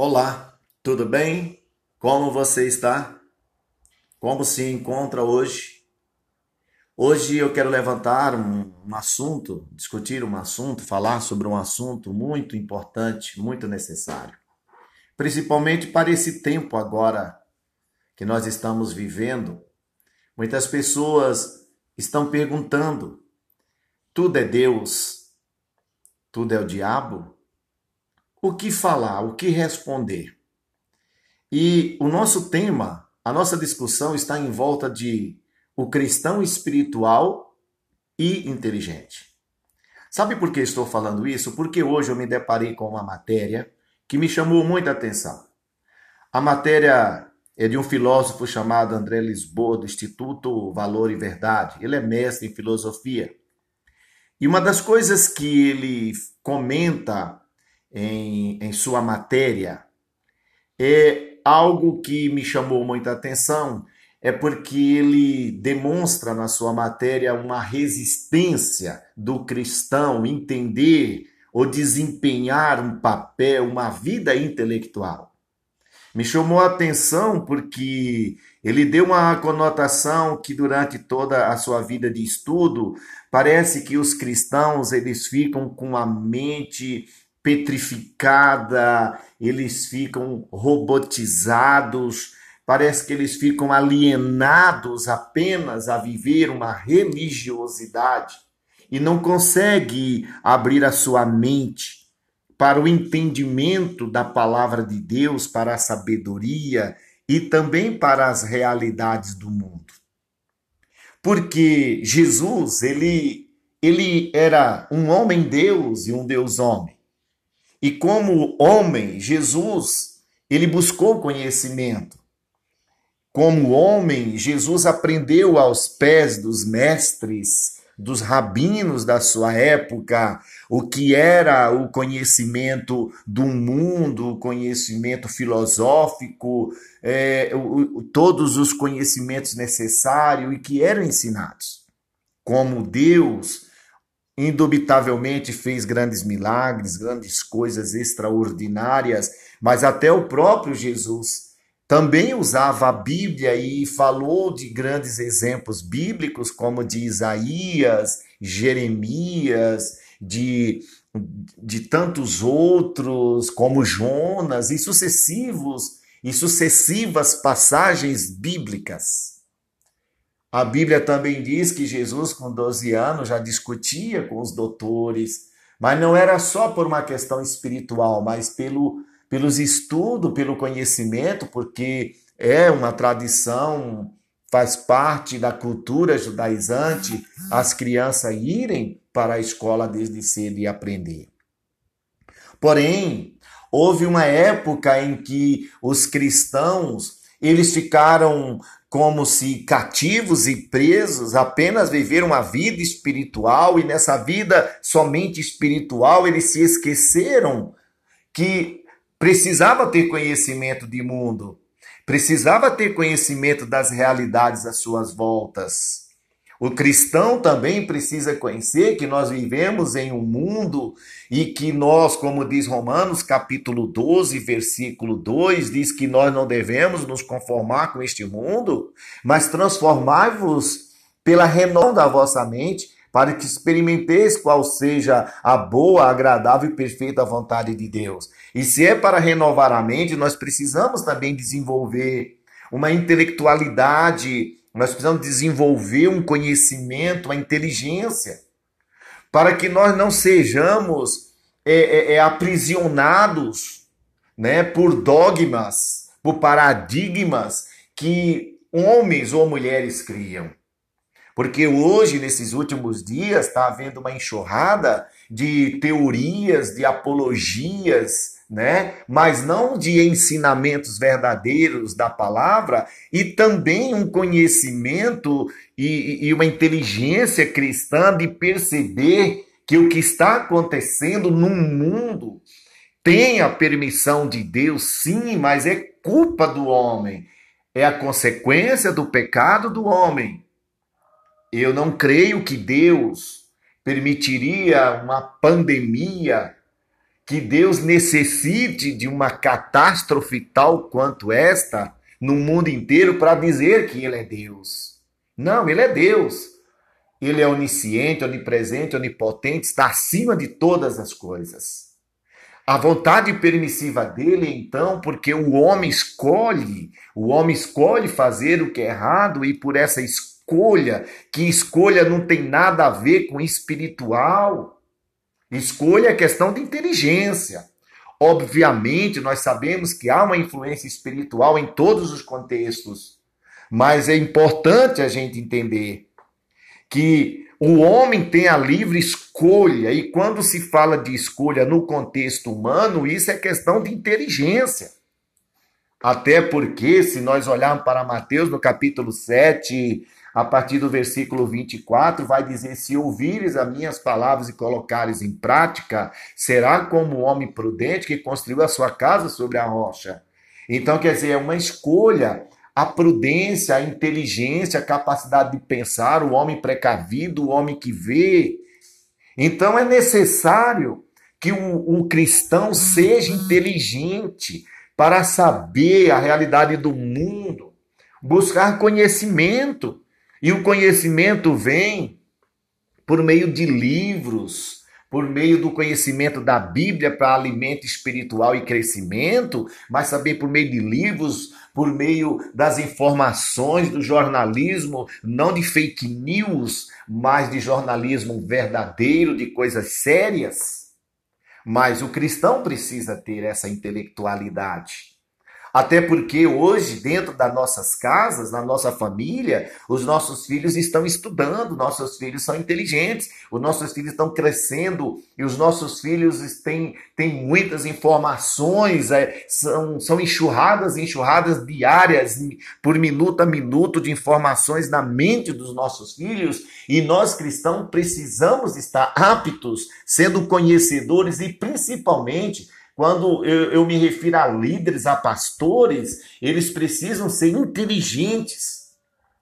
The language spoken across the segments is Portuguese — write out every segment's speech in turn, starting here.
Olá, tudo bem? Como você está? Como se encontra hoje? Hoje eu quero levantar um, um, assunto, discutir um assunto, falar sobre um assunto muito importante, muito necessário. Principalmente para esse tempo agora que nós estamos vivendo. Muitas pessoas estão perguntando: tudo é Deus? Tudo é o diabo? O que falar, o que responder. E o nosso tema, a nossa discussão está em volta de o cristão espiritual e inteligente. Sabe por que estou falando isso? Porque hoje eu me deparei com uma matéria que me chamou muita atenção. A matéria é de um filósofo chamado André Lisboa, do Instituto Valor e Verdade. Ele é mestre em filosofia. E uma das coisas que ele comenta em, em sua matéria. É algo que me chamou muita atenção, é porque ele demonstra na sua matéria uma resistência do cristão entender ou desempenhar um papel, uma vida intelectual. Me chamou a atenção porque ele deu uma conotação que durante toda a sua vida de estudo, parece que os cristãos eles ficam com a mente petrificada, eles ficam robotizados, parece que eles ficam alienados apenas a viver uma religiosidade e não consegue abrir a sua mente para o entendimento da palavra de Deus, para a sabedoria e também para as realidades do mundo. Porque Jesus, ele ele era um homem Deus e um Deus homem. E como homem, Jesus, ele buscou conhecimento. Como homem, Jesus aprendeu aos pés dos mestres, dos rabinos da sua época, o que era o conhecimento do mundo, o conhecimento filosófico, é, o, todos os conhecimentos necessários e que eram ensinados. Como Deus, indubitavelmente fez grandes milagres, grandes coisas extraordinárias, mas até o próprio Jesus também usava a Bíblia e falou de grandes exemplos bíblicos, como de Isaías, Jeremias, de, de tantos outros, como Jonas, e sucessivos e sucessivas passagens bíblicas. A Bíblia também diz que Jesus, com 12 anos, já discutia com os doutores, mas não era só por uma questão espiritual, mas pelo, pelos estudos, pelo conhecimento, porque é uma tradição, faz parte da cultura judaizante as crianças irem para a escola desde cedo e aprender. Porém, houve uma época em que os cristãos eles ficaram como se cativos e presos apenas viveram uma vida espiritual e nessa vida somente espiritual eles se esqueceram que precisava ter conhecimento de mundo, precisava ter conhecimento das realidades às suas voltas. O cristão também precisa conhecer que nós vivemos em um mundo e que nós, como diz Romanos, capítulo 12, versículo 2, diz que nós não devemos nos conformar com este mundo, mas transformai-vos pela renovação da vossa mente, para que experimenteis qual seja a boa, agradável e perfeita vontade de Deus. E se é para renovar a mente, nós precisamos também desenvolver uma intelectualidade nós precisamos desenvolver um conhecimento, uma inteligência, para que nós não sejamos é, é, é, aprisionados né, por dogmas, por paradigmas que homens ou mulheres criam. Porque hoje, nesses últimos dias, está havendo uma enxurrada de teorias, de apologias, né? Mas não de ensinamentos verdadeiros da palavra e também um conhecimento e, e uma inteligência cristã de perceber que o que está acontecendo no mundo tem a permissão de Deus, sim, mas é culpa do homem, é a consequência do pecado do homem. Eu não creio que Deus permitiria uma pandemia que Deus necessite de uma catástrofe tal quanto esta no mundo inteiro para dizer que Ele é Deus. Não, Ele é Deus. Ele é onisciente, onipresente, onipotente, está acima de todas as coisas. A vontade permissiva dele, então, porque o homem escolhe, o homem escolhe fazer o que é errado e por essa escolha, que escolha não tem nada a ver com espiritual, Escolha é questão de inteligência. Obviamente, nós sabemos que há uma influência espiritual em todos os contextos, mas é importante a gente entender que o homem tem a livre escolha, e quando se fala de escolha no contexto humano, isso é questão de inteligência. Até porque, se nós olharmos para Mateus no capítulo 7, a partir do versículo 24, vai dizer: Se ouvires as minhas palavras e colocares em prática, será como o homem prudente que construiu a sua casa sobre a rocha. Então, quer dizer, é uma escolha. A prudência, a inteligência, a capacidade de pensar, o homem precavido, o homem que vê. Então, é necessário que o, o cristão seja inteligente para saber a realidade do mundo, buscar conhecimento. E o conhecimento vem por meio de livros, por meio do conhecimento da Bíblia para alimento espiritual e crescimento, mas também por meio de livros, por meio das informações do jornalismo, não de fake news, mas de jornalismo verdadeiro, de coisas sérias. Mas o cristão precisa ter essa intelectualidade. Até porque hoje, dentro das nossas casas, na nossa família, os nossos filhos estão estudando, nossos filhos são inteligentes, os nossos filhos estão crescendo e os nossos filhos têm, têm muitas informações, é, são, são enxurradas enxurradas diárias, por minuto a minuto, de informações na mente dos nossos filhos, e nós cristãos precisamos estar aptos, sendo conhecedores e principalmente quando eu, eu me refiro a líderes, a pastores, eles precisam ser inteligentes.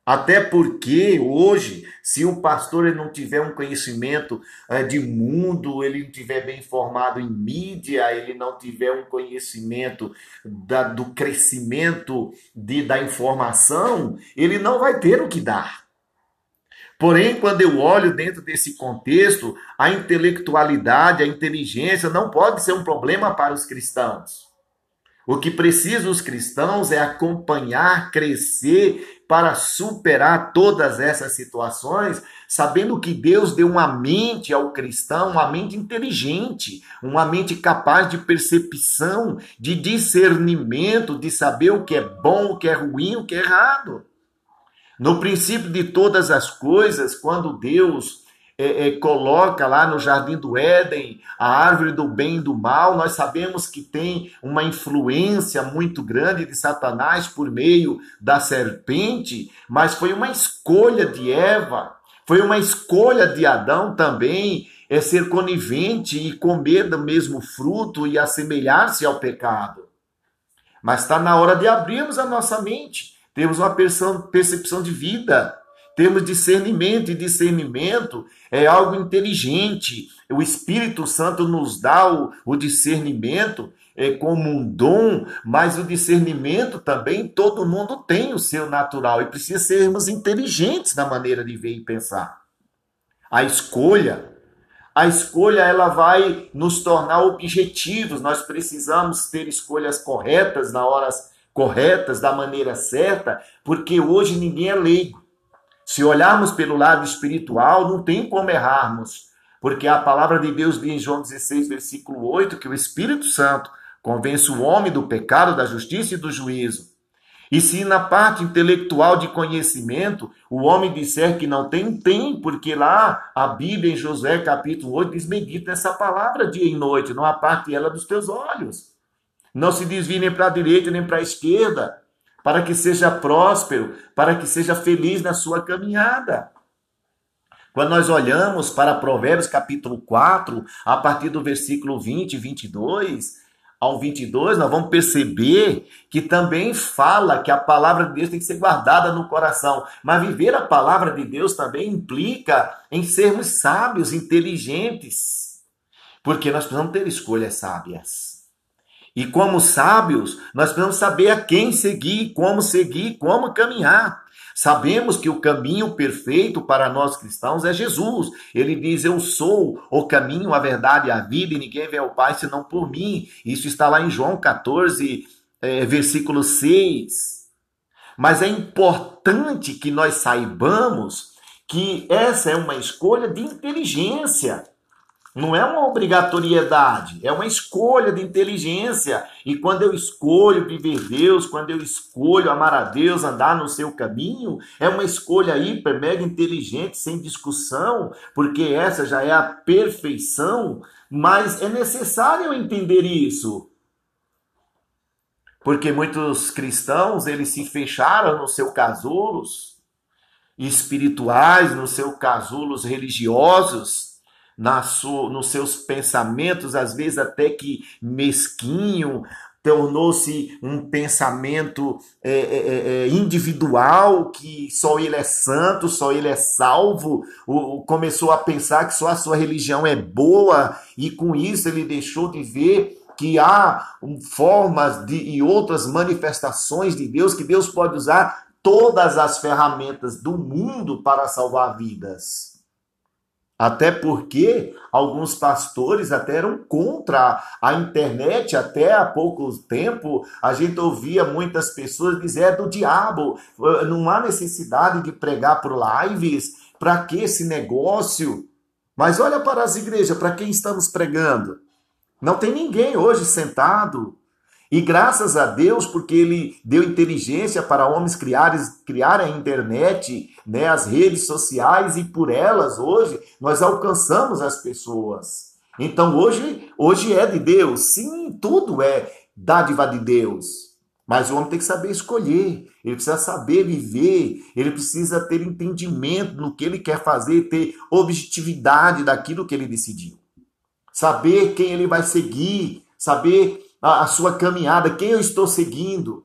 Até porque hoje, se o pastor não tiver um conhecimento é, de mundo, ele não tiver bem informado em mídia, ele não tiver um conhecimento da, do crescimento de, da informação, ele não vai ter o que dar. Porém, quando eu olho dentro desse contexto, a intelectualidade, a inteligência não pode ser um problema para os cristãos. O que precisam os cristãos é acompanhar, crescer para superar todas essas situações, sabendo que Deus deu uma mente ao cristão, uma mente inteligente, uma mente capaz de percepção, de discernimento, de saber o que é bom, o que é ruim, o que é errado. No princípio de todas as coisas, quando Deus é, é, coloca lá no jardim do Éden a árvore do bem e do mal, nós sabemos que tem uma influência muito grande de Satanás por meio da serpente, mas foi uma escolha de Eva, foi uma escolha de Adão também é ser conivente e comer do mesmo fruto e assemelhar-se ao pecado. Mas está na hora de abrirmos a nossa mente temos uma percepção de vida, temos discernimento, e discernimento é algo inteligente. O Espírito Santo nos dá o, o discernimento é, como um dom, mas o discernimento também todo mundo tem o seu natural e precisa sermos inteligentes na maneira de ver e pensar. A escolha, a escolha ela vai nos tornar objetivos. Nós precisamos ter escolhas corretas na horas corretas, da maneira certa, porque hoje ninguém é leigo. Se olharmos pelo lado espiritual, não tem como errarmos, porque a palavra de Deus diz em João 16, versículo 8, que o Espírito Santo convence o homem do pecado, da justiça e do juízo. E se na parte intelectual de conhecimento o homem disser que não tem, tem, porque lá a Bíblia em Josué capítulo 8 diz: medita nessa palavra dia e noite, não aparte ela dos teus olhos. Não se desvie nem para a direita nem para a esquerda, para que seja próspero, para que seja feliz na sua caminhada. Quando nós olhamos para Provérbios capítulo 4, a partir do versículo 20 22 ao 22, nós vamos perceber que também fala que a palavra de Deus tem que ser guardada no coração. Mas viver a palavra de Deus também implica em sermos sábios, inteligentes Porque nós precisamos ter escolhas sábias. E como sábios, nós precisamos saber a quem seguir, como seguir, como caminhar. Sabemos que o caminho perfeito para nós cristãos é Jesus. Ele diz: Eu sou o caminho, a verdade e a vida, e ninguém vê ao Pai senão por mim. Isso está lá em João 14, é, versículo 6. Mas é importante que nós saibamos que essa é uma escolha de inteligência. Não é uma obrigatoriedade, é uma escolha de inteligência. E quando eu escolho viver Deus, quando eu escolho amar a Deus, andar no seu caminho, é uma escolha hiper, mega inteligente, sem discussão, porque essa já é a perfeição. Mas é necessário entender isso. Porque muitos cristãos, eles se fecharam nos seus casulos espirituais, nos seus casulos religiosos, na sua, nos seus pensamentos, às vezes até que mesquinho, tornou-se um pensamento é, é, é, é individual, que só ele é santo, só ele é salvo, o, começou a pensar que só a sua religião é boa, e com isso ele deixou de ver que há formas de, e outras manifestações de Deus, que Deus pode usar todas as ferramentas do mundo para salvar vidas. Até porque alguns pastores até eram contra a internet, até há pouco tempo a gente ouvia muitas pessoas dizer é do diabo, não há necessidade de pregar por lives, para que esse negócio? Mas olha para as igrejas, para quem estamos pregando? Não tem ninguém hoje sentado. E graças a Deus, porque ele deu inteligência para homens criarem, criarem a internet, né, as redes sociais, e por elas hoje nós alcançamos as pessoas. Então hoje, hoje é de Deus. Sim, tudo é dádiva de Deus. Mas o homem tem que saber escolher, ele precisa saber viver, ele precisa ter entendimento no que ele quer fazer, ter objetividade daquilo que ele decidiu saber quem ele vai seguir, saber a, a sua caminhada, quem eu estou seguindo.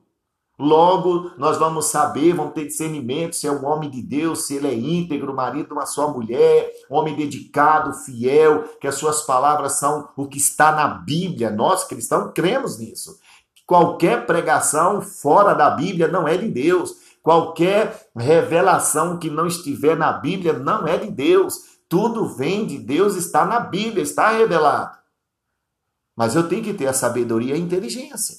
Logo, nós vamos saber, vamos ter discernimento se é um homem de Deus, se ele é íntegro, marido de uma só mulher, homem dedicado, fiel, que as suas palavras são o que está na Bíblia. Nós cristãos cremos nisso. Qualquer pregação fora da Bíblia não é de Deus. Qualquer revelação que não estiver na Bíblia não é de Deus. Tudo vem de Deus, está na Bíblia, está revelado. Mas eu tenho que ter a sabedoria e a inteligência.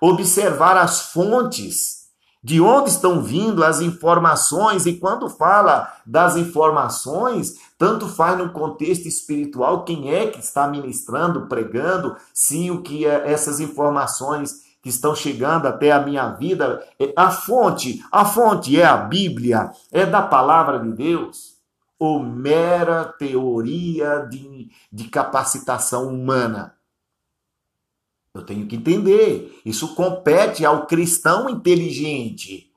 Observar as fontes, de onde estão vindo as informações, e quando fala das informações, tanto faz no contexto espiritual quem é que está ministrando, pregando, se o que é essas informações que estão chegando até a minha vida, é a fonte, a fonte é a Bíblia, é da palavra de Deus ou mera teoria de, de capacitação humana? Eu tenho que entender. Isso compete ao cristão inteligente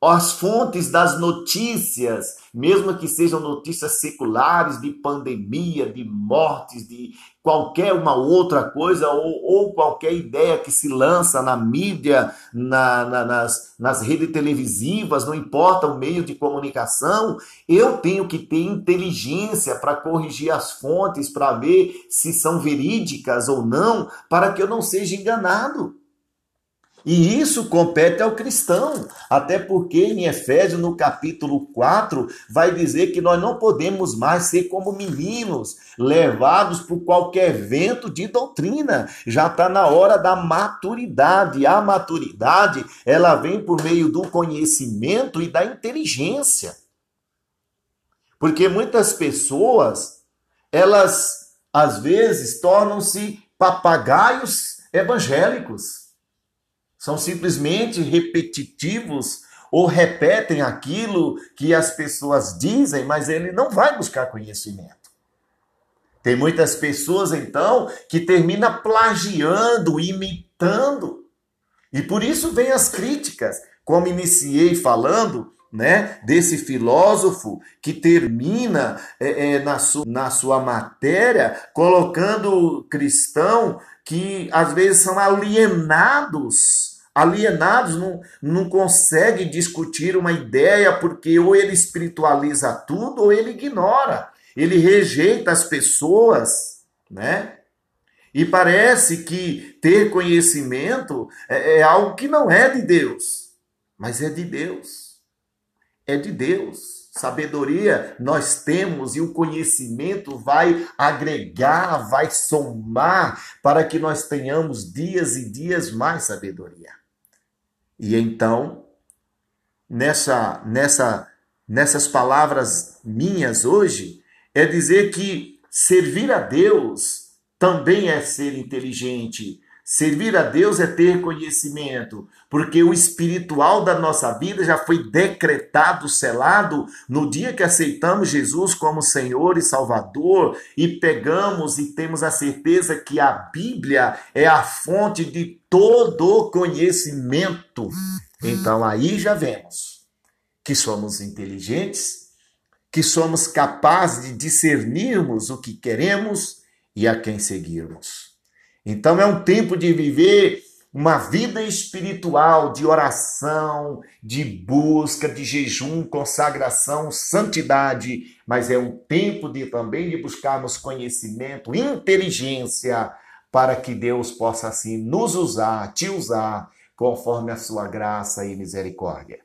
as fontes das notícias, mesmo que sejam notícias seculares de pandemia, de mortes, de qualquer uma outra coisa, ou, ou qualquer ideia que se lança na mídia, na, na, nas, nas redes televisivas, não importa o meio de comunicação, eu tenho que ter inteligência para corrigir as fontes, para ver se são verídicas ou não, para que eu não seja enganado. E isso compete ao cristão, até porque em Efésios, no capítulo 4, vai dizer que nós não podemos mais ser como meninos, levados por qualquer vento de doutrina. Já está na hora da maturidade. A maturidade, ela vem por meio do conhecimento e da inteligência. Porque muitas pessoas, elas às vezes tornam-se papagaios evangélicos são simplesmente repetitivos ou repetem aquilo que as pessoas dizem, mas ele não vai buscar conhecimento. Tem muitas pessoas, então, que termina plagiando, imitando. E por isso vem as críticas, como iniciei falando, né, desse filósofo que termina é, é, na, su, na sua matéria colocando cristão que às vezes são alienados alienados, não, não consegue discutir uma ideia porque ou ele espiritualiza tudo ou ele ignora. Ele rejeita as pessoas. né? E parece que ter conhecimento é, é algo que não é de Deus, mas é de Deus. É de Deus. Sabedoria nós temos e o conhecimento vai agregar, vai somar para que nós tenhamos dias e dias mais sabedoria. E então, nessa nessa nessas palavras minhas hoje, é dizer que servir a Deus também é ser inteligente, Servir a Deus é ter conhecimento, porque o espiritual da nossa vida já foi decretado, selado no dia que aceitamos Jesus como Senhor e Salvador e pegamos e temos a certeza que a Bíblia é a fonte de todo conhecimento. Então aí já vemos que somos inteligentes, que somos capazes de discernirmos o que queremos e a quem seguirmos. Então é um tempo de viver uma vida espiritual de oração, de busca, de jejum, consagração, santidade, mas é um tempo de também de buscarmos conhecimento, inteligência, para que Deus possa assim nos usar, te usar, conforme a sua graça e misericórdia.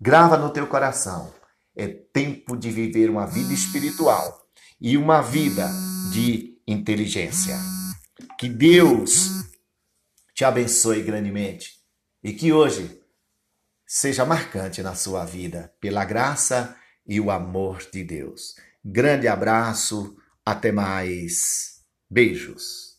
Grava no teu coração. É tempo de viver uma vida espiritual e uma vida de inteligência. Que Deus te abençoe grandemente e que hoje seja marcante na sua vida pela graça e o amor de Deus. Grande abraço, até mais. Beijos.